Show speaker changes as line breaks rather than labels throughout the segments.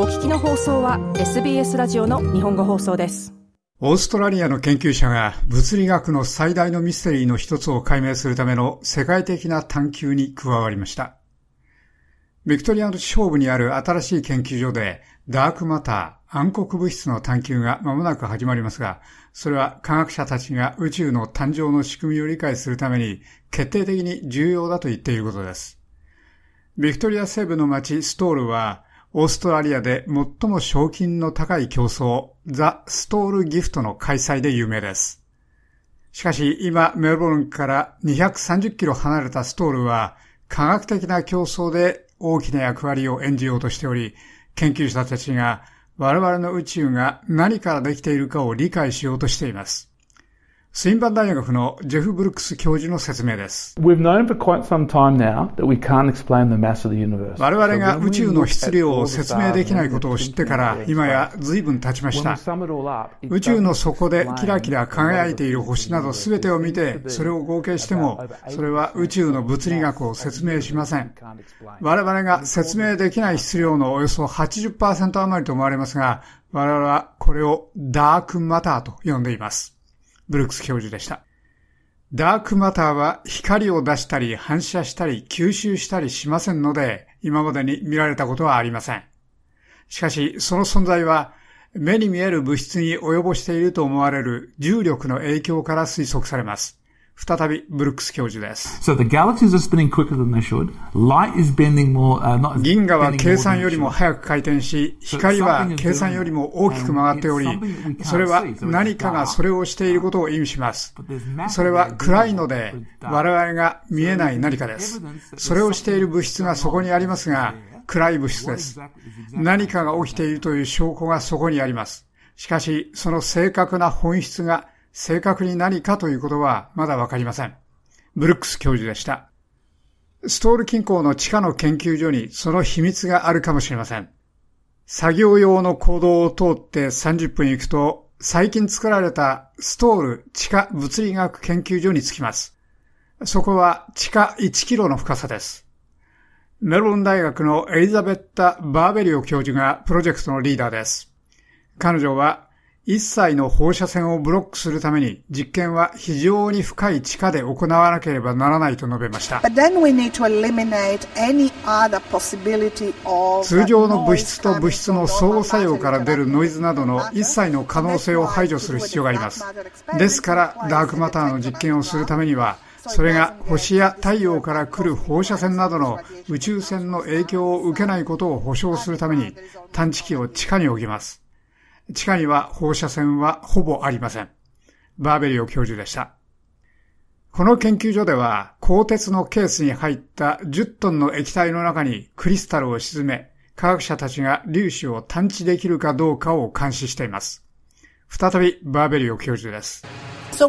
お聞きの放送は SBS ラジオの日本語放送です。
オーストラリアの研究者が物理学の最大のミステリーの一つを解明するための世界的な探求に加わりました。ビクトリアの地方部にある新しい研究所でダークマター、暗黒物質の探求が間もなく始まりますが、それは科学者たちが宇宙の誕生の仕組みを理解するために決定的に重要だと言っていることです。ビクトリア西部の町ストールはオーストラリアで最も賞金の高い競争、ザ・ストールギフトの開催で有名です。しかし今メルボルンから230キロ離れたストールは科学的な競争で大きな役割を演じようとしており、研究者たちが我々の宇宙が何からできているかを理解しようとしています。スインバン大学のジェフ・ブルックス教授の説明です。我々が宇宙の質量を説明できないことを知ってから今や随分経ちました。宇宙の底でキラキラ輝いている星など全てを見てそれを合計してもそれは宇宙の物理学を説明しません。我々が説明できない質量のおよそ80%余りと思われますが我々はこれをダークマターと呼んでいます。ブルックス教授でした。ダークマターは光を出したり反射したり吸収したりしませんので、今までに見られたことはありません。しかし、その存在は目に見える物質に及ぼしていると思われる重力の影響から推測されます。再びブルックス教授です。So、銀河は計算よりも早く回転し、光は計算よりも大きく曲がっており、それは何かがそれをしていることを意味します。それは暗いので、我々が見えない何かです。それをしている物質がそこにありますが、暗い物質です。何かが起きているという証拠がそこにあります。しかし、その正確な本質が正確に何かということはまだわかりません。ブルックス教授でした。ストール近郊の地下の研究所にその秘密があるかもしれません。作業用の行動を通って30分行くと、最近作られたストール地下物理学研究所に着きます。そこは地下1キロの深さです。メロン大学のエリザベッタ・バーベリオ教授がプロジェクトのリーダーです。彼女は一切の放射線をブロックするために実験は非常に深い地下で行わなければならないと述べました。通常の物質と物質の相互作用から出るノイズなどの一切の可能性を排除する必要があります。ですからダークマターの実験をするためにはそれが星や太陽から来る放射線などの宇宙船の影響を受けないことを保証するために探知機を地下に置きます。地下には放射線はほぼありません。バーベリオ教授でした。この研究所では、鋼鉄のケースに入った10トンの液体の中にクリスタルを沈め、科学者たちが粒子を探知できるかどうかを監視しています。再びバーベリオ教授です。So、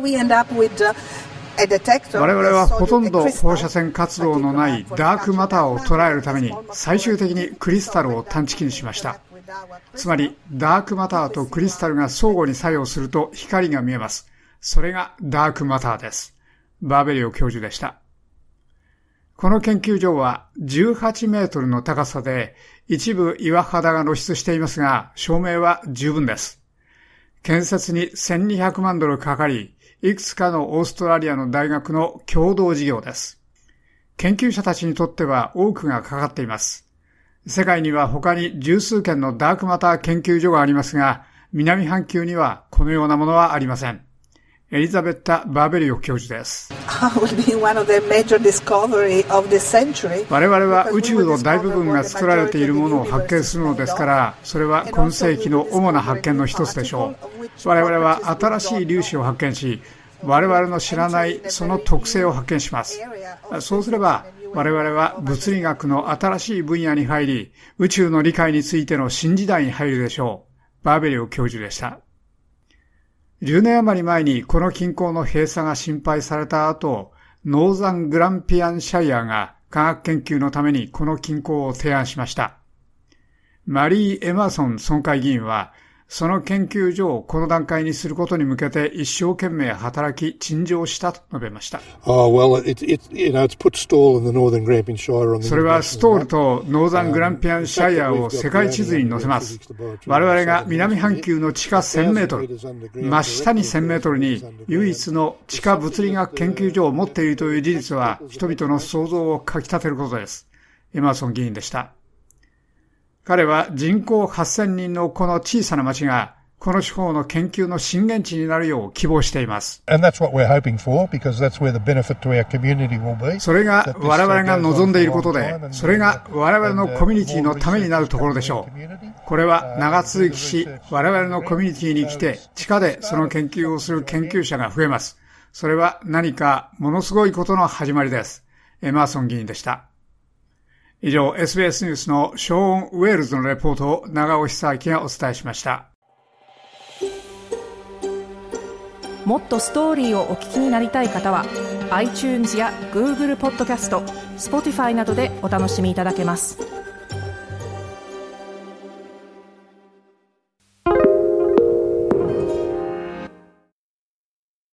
我々はほとんど放射線活動のないダークマターを捉えるために最終的にクリスタルを探知機にしました。つまり、ダークマターとクリスタルが相互に作用すると光が見えます。それがダークマターです。バーベリオ教授でした。この研究所は18メートルの高さで一部岩肌が露出していますが、照明は十分です。建設に1200万ドルかかり、いくつかのオーストラリアの大学の共同事業です。研究者たちにとっては多くがかかっています。世界には他に十数件のダークマター研究所がありますが、南半球にはこのようなものはありません。エリザベッタ・バーベリオ教授です。我々は宇宙の大部分が作られているものを発見するのですから、それは今世紀の主な発見の一つでしょう。我々は新しい粒子を発見し、我々の知らないその特性を発見します。そうすれば、我々は物理学の新しい分野に入り、宇宙の理解についての新時代に入るでしょう。バーベリオ教授でした。10年余り前にこの近郊の閉鎖が心配された後、ノーザン・グランピアンシャイアが科学研究のためにこの近郊を提案しました。マリー・エマーソン村会議員は、その研究所をこの段階にすることに向けて一生懸命働き、陳情したと述べました。それはストールとノーザングランピアンシャイアを世界地図に載せます。我々が南半球の地下1000メートル、真下に1000メートルに唯一の地下物理学研究所を持っているという事実は人々の想像をかき立てることです。エマーソン議員でした。彼は人口8000人のこの小さな町が、この地方の研究の震源地になるよう希望しています。それが我々が望んでいることで、それが我々のコミュニティのためになるところでしょう。これは長続きし、我々のコミュニティに来て、地下でその研究をする研究者が増えます。それは何かものすごいことの始まりです。エマーソン議員でした。以上、SBS ニュースのショーン・ウェールズのレポートを長尾久明がお伝えしました。
もっとストーリーをお聞きになりたい方は iTunes や Google ポッドキャスト Spotify などでお楽しみいただけます。